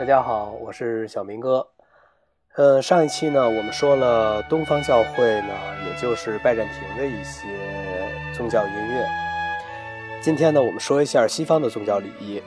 大家好，我是小明哥。呃，上一期呢，我们说了东方教会呢，也就是拜占庭的一些宗教音乐。今天呢，我们说一下西方的宗教礼仪。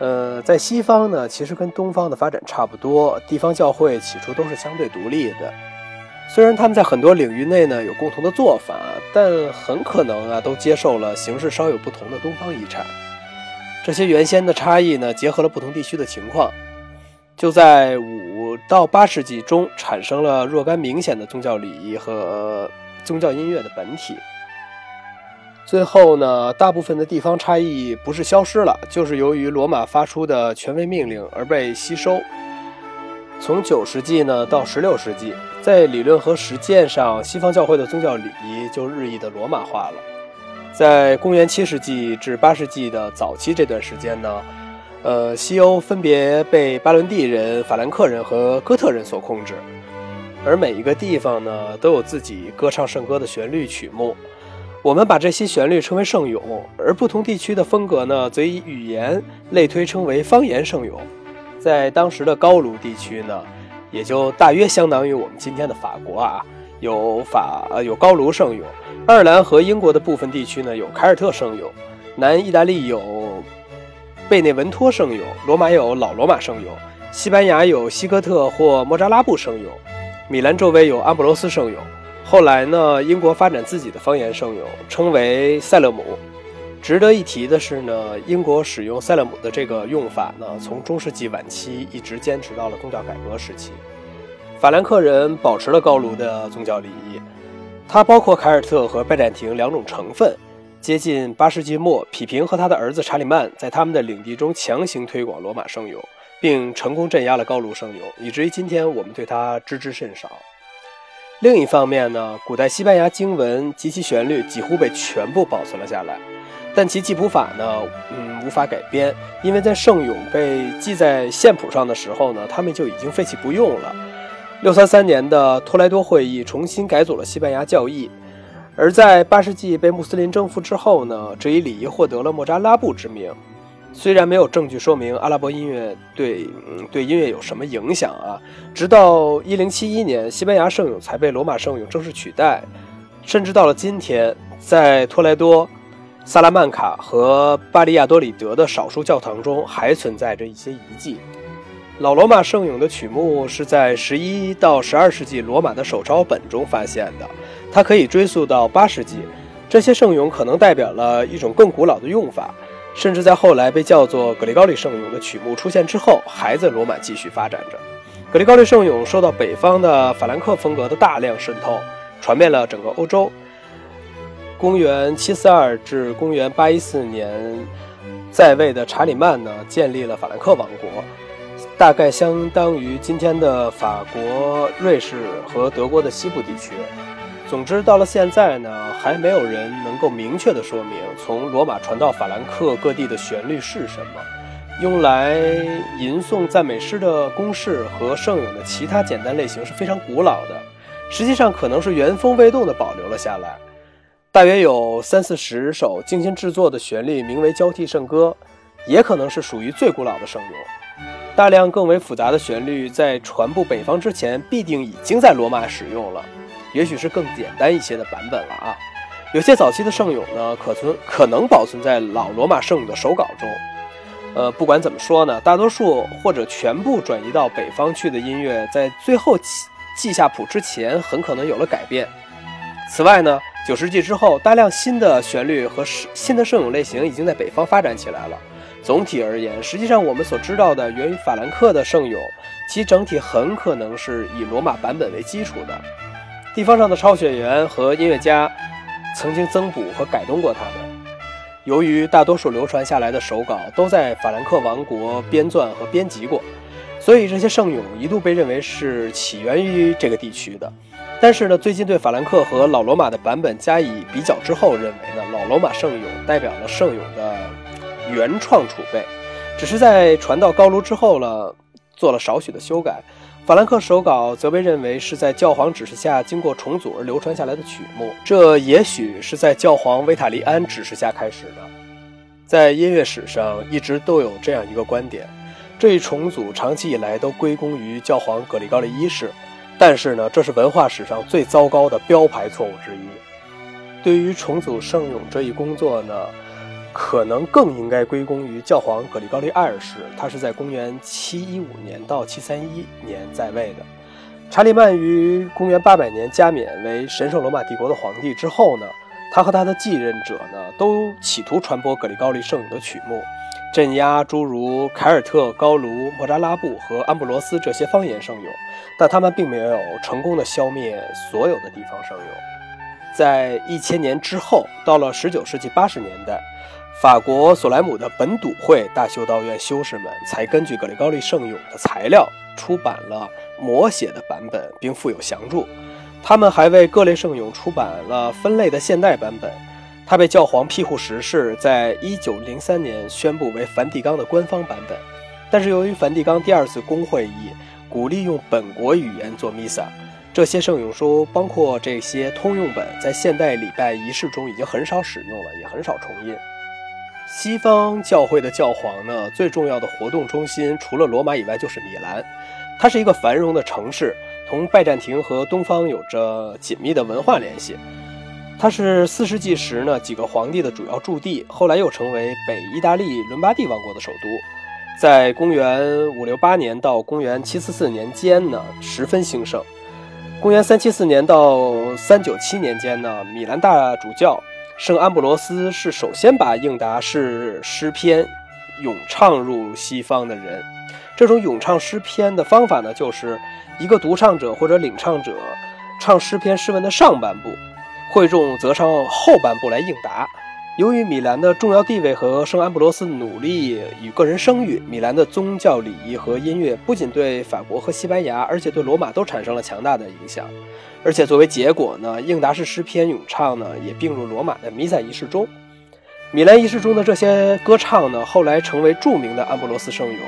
呃，在西方呢，其实跟东方的发展差不多，地方教会起初都是相对独立的。虽然他们在很多领域内呢有共同的做法，但很可能啊，都接受了形式稍有不同的东方遗产。这些原先的差异呢，结合了不同地区的情况，就在五到八世纪中产生了若干明显的宗教礼仪和宗教音乐的本体。最后呢，大部分的地方差异不是消失了，就是由于罗马发出的权威命令而被吸收。从九世纪呢到十六世纪，在理论和实践上，西方教会的宗教礼仪就日益的罗马化了。在公元七世纪至八世纪的早期这段时间呢，呃，西欧分别被巴伦蒂人、法兰克人和哥特人所控制，而每一个地方呢都有自己歌唱圣歌的旋律曲目，我们把这些旋律称为圣咏，而不同地区的风格呢则以语言类推称为方言圣咏。在当时的高卢地区呢，也就大约相当于我们今天的法国啊。有法呃有高卢圣咏，爱尔兰和英国的部分地区呢有凯尔特圣咏，南意大利有贝内文托圣咏，罗马有老罗马圣咏，西班牙有西哥特或莫扎拉布圣咏，米兰周围有安布罗斯圣咏。后来呢，英国发展自己的方言圣咏，称为塞勒姆。值得一提的是呢，英国使用塞勒姆的这个用法呢，从中世纪晚期一直坚持到了宗教改革时期。法兰克人保持了高卢的宗教礼仪，它包括凯尔特和拜占庭两种成分。接近八世纪末，匹平和他的儿子查理曼在他们的领地中强行推广罗马圣咏，并成功镇压了高卢圣咏，以至于今天我们对它知之甚少。另一方面呢，古代西班牙经文及其旋律几乎被全部保存了下来，但其记谱法呢，嗯，无法改编，因为在圣咏被记在线谱上的时候呢，他们就已经废弃不用了。六三三年的托莱多会议重新改组了西班牙教义，而在八世纪被穆斯林征服之后呢，这一礼仪获得了莫扎拉布之名。虽然没有证据说明阿拉伯音乐对对音乐有什么影响啊，直到一零七一年，西班牙圣咏才被罗马圣咏正式取代。甚至到了今天，在托莱多、萨拉曼卡和巴利亚多里德的少数教堂中，还存在着一些遗迹。老罗马圣咏的曲目是在十一到十二世纪罗马的手抄本中发现的，它可以追溯到八世纪。这些圣咏可能代表了一种更古老的用法，甚至在后来被叫做格里高利圣咏的曲目出现之后，还在罗马继续发展着。格里高利圣咏受到北方的法兰克风格的大量渗透，传遍了整个欧洲。公元七四二至公元八一四年，在位的查理曼呢，建立了法兰克王国。大概相当于今天的法国、瑞士和德国的西部地区。总之，到了现在呢，还没有人能够明确的说明从罗马传到法兰克各地的旋律是什么。用来吟诵赞美诗的公式和圣咏的其他简单类型是非常古老的，实际上可能是原封未动地保留了下来。大约有三四十首精心制作的旋律，名为交替圣歌，也可能是属于最古老的圣咏。大量更为复杂的旋律在传布北方之前，必定已经在罗马使用了，也许是更简单一些的版本了啊。有些早期的圣咏呢，可存可能保存在老罗马圣咏的手稿中。呃，不管怎么说呢，大多数或者全部转移到北方去的音乐，在最后记记下谱之前，很可能有了改变。此外呢，九世纪之后，大量新的旋律和新的圣咏类型已经在北方发展起来了。总体而言，实际上我们所知道的源于法兰克的圣咏，其整体很可能是以罗马版本为基础的。地方上的抄写员和音乐家曾经增补和改动过它们。由于大多数流传下来的手稿都在法兰克王国编撰和编辑过，所以这些圣咏一度被认为是起源于这个地区的。但是呢，最近对法兰克和老罗马的版本加以比较之后，认为呢，老罗马圣咏代表了圣咏的。原创储备，只是在传到高卢之后了，做了少许的修改。法兰克手稿则被认为是在教皇指示下经过重组而流传下来的曲目，这也许是在教皇维塔利安指示下开始的。在音乐史上，一直都有这样一个观点：这一重组长期以来都归功于教皇格里高利一世，但是呢，这是文化史上最糟糕的标牌错误之一。对于重组圣咏这一工作呢，可能更应该归功于教皇格里高利二世，他是在公元715年到731年在位的。查理曼于公元800年加冕为神圣罗马帝国的皇帝之后呢，他和他的继任者呢，都企图传播格里高利圣咏的曲目。镇压诸如凯尔特、高卢、莫扎拉布和安布罗斯这些方言圣咏，但他们并没有成功的消灭所有的地方圣咏。在一千年之后，到了十九世纪八十年代，法国索莱姆的本笃会大修道院修士们才根据格里高利圣咏的材料出版了摹写的版本，并附有详注。他们还为各类圣咏出版了分类的现代版本。它被教皇庇护十世在一九零三年宣布为梵蒂冈的官方版本，但是由于梵蒂冈第二次公会议鼓励用本国语言做弥撒，这些圣咏书，包括这些通用本，在现代礼拜仪式中已经很少使用了，也很少重印。西方教会的教皇呢，最重要的活动中心除了罗马以外就是米兰，它是一个繁荣的城市，同拜占庭和东方有着紧密的文化联系。它是四世纪时呢几个皇帝的主要驻地，后来又成为北意大利伦巴第王国的首都。在公元五六八年到公元七四四年间呢，十分兴盛。公元三七四年到三九七年间呢，米兰大主教圣安布罗斯是首先把应答式诗篇咏唱入西方的人。这种咏唱诗篇的方法呢，就是一个独唱者或者领唱者唱诗篇诗文的上半部。会众则唱后半部来应答。由于米兰的重要地位和圣安布罗斯努力与个人声誉，米兰的宗教礼仪和音乐不仅对法国和西班牙，而且对罗马都产生了强大的影响。而且作为结果呢，应答式诗篇咏唱呢也并入罗马的弥撒仪式中。米兰仪式中的这些歌唱呢，后来成为著名的安布罗斯圣咏。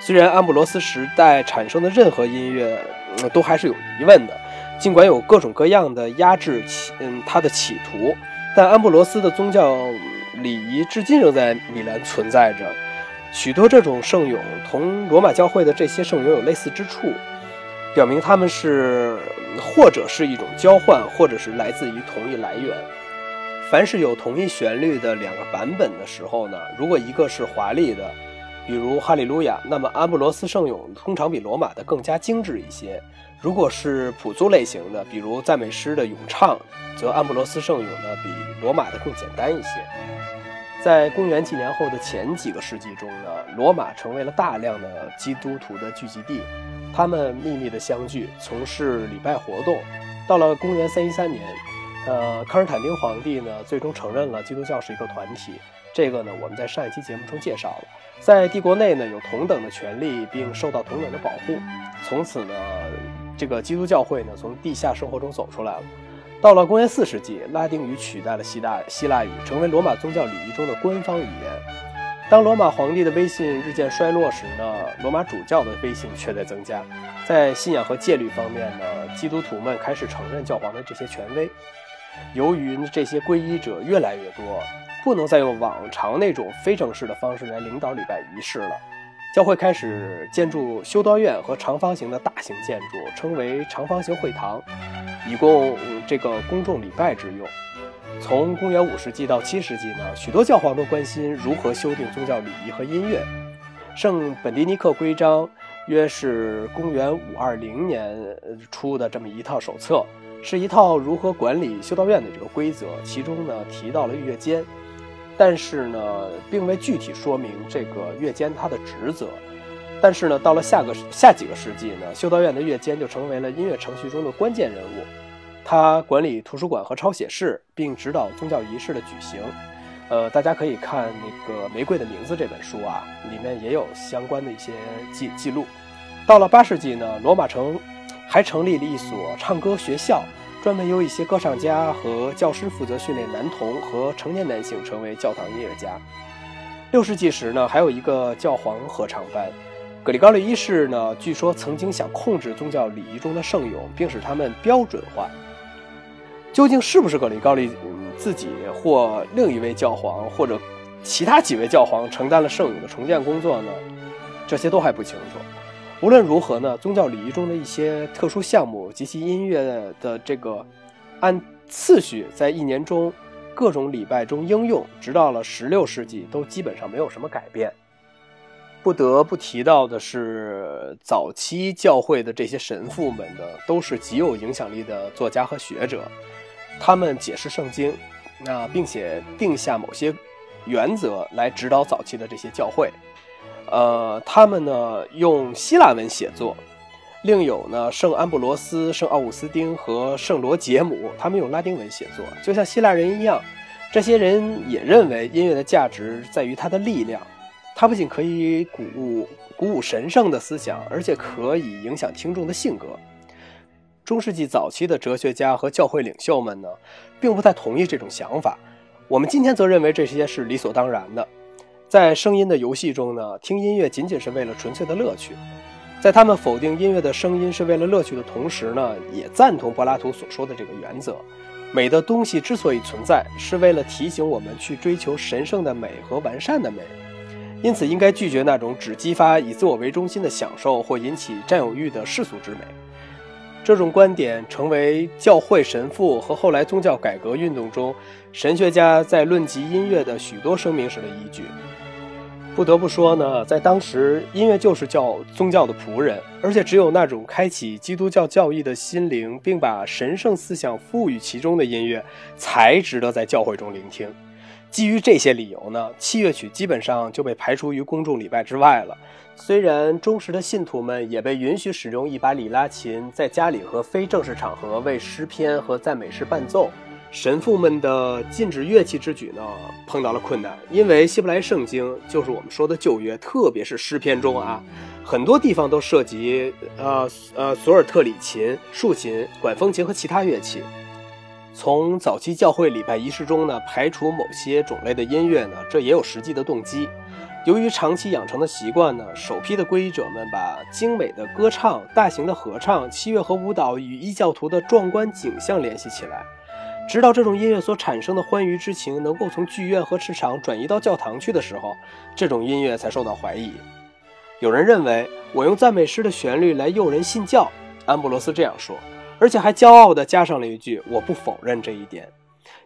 虽然安布罗斯时代产生的任何音乐，都还是有疑问的。尽管有各种各样的压制，嗯，他的企图，但安布罗斯的宗教礼仪至今仍在米兰存在着。许多这种圣咏同罗马教会的这些圣咏有类似之处，表明他们是或者是一种交换，或者是来自于同一来源。凡是有同一旋律的两个版本的时候呢，如果一个是华丽的，比如哈利路亚，那么安布罗斯圣咏通常比罗马的更加精致一些。如果是朴素类型的，比如赞美诗的咏唱，则安布罗斯圣咏呢比罗马的更简单一些。在公元纪年后的前几个世纪中呢，罗马成为了大量的基督徒的聚集地，他们秘密的相聚，从事礼拜活动。到了公元三一三年，呃，康斯坦丁皇帝呢最终承认了基督教是一个团体。这个呢我们在上一期节目中介绍了，在帝国内呢有同等的权利，并受到同等的保护。从此呢。这个基督教会呢，从地下生活中走出来了。到了公元四世纪，拉丁语取代了希腊希腊语，成为罗马宗教礼仪中的官方语言。当罗马皇帝的威信日渐衰落时呢，罗马主教的威信却在增加。在信仰和戒律方面呢，基督徒们开始承认教皇的这些权威。由于这些皈依者越来越多，不能再用往常那种非正式的方式来领导礼拜仪式了。教会开始建筑修道院和长方形的大型建筑，称为长方形会堂，以供这个公众礼拜之用。从公元五世纪到七世纪呢，许多教皇都关心如何修订宗教礼仪和音乐。圣本迪尼克规章约是公元五二零年出的这么一套手册，是一套如何管理修道院的这个规则，其中呢提到了乐监。但是呢，并未具体说明这个乐监他的职责。但是呢，到了下个下几个世纪呢，修道院的乐监就成为了音乐程序中的关键人物。他管理图书馆和抄写室，并指导宗教仪式的举行。呃，大家可以看那个《玫瑰的名字》这本书啊，里面也有相关的一些记记录。到了八世纪呢，罗马城还成立了一所唱歌学校。专门由一些歌唱家和教师负责训练男童和成年男性成为教堂音乐家。六世纪时呢，还有一个教皇合唱班。格里高利一世呢，据说曾经想控制宗教礼仪中的圣咏，并使他们标准化。究竟是不是格里高利自己或另一位教皇或者其他几位教皇承担了圣咏的重建工作呢？这些都还不清楚。无论如何呢，宗教礼仪中的一些特殊项目及其音乐的这个按次序在一年中各种礼拜中应用，直到了十六世纪都基本上没有什么改变。不得不提到的是，早期教会的这些神父们呢，都是极有影响力的作家和学者，他们解释圣经，那并且定下某些原则来指导早期的这些教会。呃，他们呢用希腊文写作，另有呢圣安布罗斯、圣奥古斯丁和圣罗杰姆，他们用拉丁文写作，就像希腊人一样。这些人也认为音乐的价值在于它的力量，它不仅可以鼓舞鼓舞神圣的思想，而且可以影响听众的性格。中世纪早期的哲学家和教会领袖们呢，并不太同意这种想法。我们今天则认为这些是理所当然的。在声音的游戏中呢，听音乐仅仅是为了纯粹的乐趣。在他们否定音乐的声音是为了乐趣的同时呢，也赞同柏拉图所说的这个原则：美的东西之所以存在，是为了提醒我们去追求神圣的美和完善的美。因此，应该拒绝那种只激发以自我为中心的享受或引起占有欲的世俗之美。这种观点成为教会神父和后来宗教改革运动中神学家在论及音乐的许多声明时的依据。不得不说呢，在当时，音乐就是教宗教的仆人，而且只有那种开启基督教教义的心灵，并把神圣思想赋予其中的音乐，才值得在教会中聆听。基于这些理由呢，器乐曲基本上就被排除于公众礼拜之外了。虽然忠实的信徒们也被允许使用一把里拉琴，在家里和非正式场合为诗篇和赞美诗伴奏。神父们的禁止乐器之举呢，碰到了困难，因为希伯来圣经就是我们说的旧约，特别是诗篇中啊，很多地方都涉及呃呃索尔特里琴、竖琴、管风琴和其他乐器。从早期教会礼拜仪式中呢排除某些种类的音乐呢，这也有实际的动机。由于长期养成的习惯呢，首批的皈依者们把精美的歌唱、大型的合唱、器乐和舞蹈与异教徒的壮观景象联系起来。直到这种音乐所产生的欢愉之情能够从剧院和市场转移到教堂去的时候，这种音乐才受到怀疑。有人认为我用赞美诗的旋律来诱人信教，安布罗斯这样说，而且还骄傲地加上了一句：“我不否认这一点。”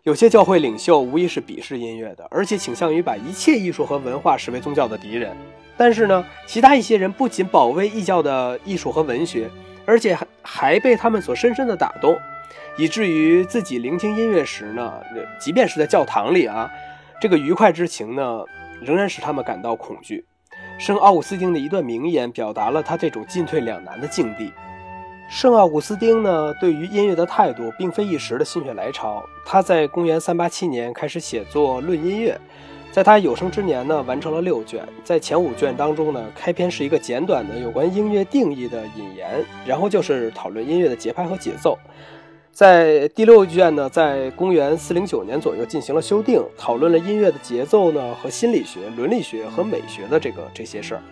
有些教会领袖无疑是鄙视音乐的，而且倾向于把一切艺术和文化视为宗教的敌人。但是呢，其他一些人不仅保卫异教的艺术和文学，而且还还被他们所深深地打动。以至于自己聆听音乐时呢，即便是在教堂里啊，这个愉快之情呢，仍然使他们感到恐惧。圣奥古斯丁的一段名言表达了他这种进退两难的境地。圣奥古斯丁呢，对于音乐的态度并非一时的心血来潮。他在公元387年开始写作《论音乐》，在他有生之年呢，完成了六卷。在前五卷当中呢，开篇是一个简短的有关音乐定义的引言，然后就是讨论音乐的节拍和节奏。在第六卷呢，在公元四零九年左右进行了修订，讨论了音乐的节奏呢和心理学、伦理学和美学的这个这些事儿。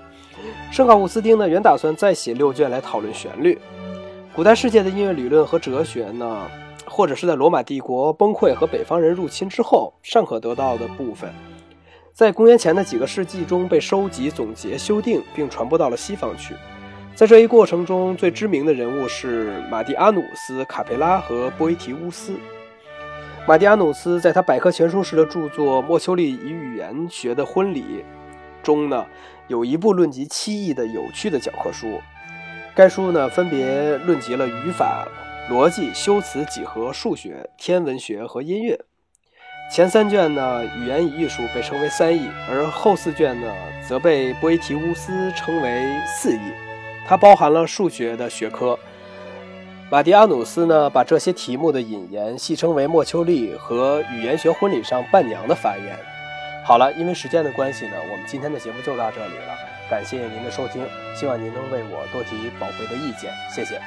圣奥古斯丁呢原打算再写六卷来讨论旋律。古代世界的音乐理论和哲学呢，或者是在罗马帝国崩溃和北方人入侵之后尚可得到的部分，在公元前的几个世纪中被收集、总结、修订，并传播到了西方去。在这一过程中，最知名的人物是马蒂阿努斯、卡佩拉和波伊提乌斯。马蒂阿努斯在他百科全书式的著作《莫丘利与语言学的婚礼》中呢，有一部论及七艺的有趣的教科书。该书呢，分别论及了语法、逻辑、修辞、几何、数学、天文学和音乐。前三卷呢，语言与艺术被称为三艺，而后四卷呢，则被波伊提乌斯称为四艺。它包含了数学的学科。马迪阿努斯呢，把这些题目的引言戏称为莫丘利和语言学婚礼上伴娘的发言。好了，因为时间的关系呢，我们今天的节目就到这里了。感谢您的收听，希望您能为我多提宝贵的意见，谢谢。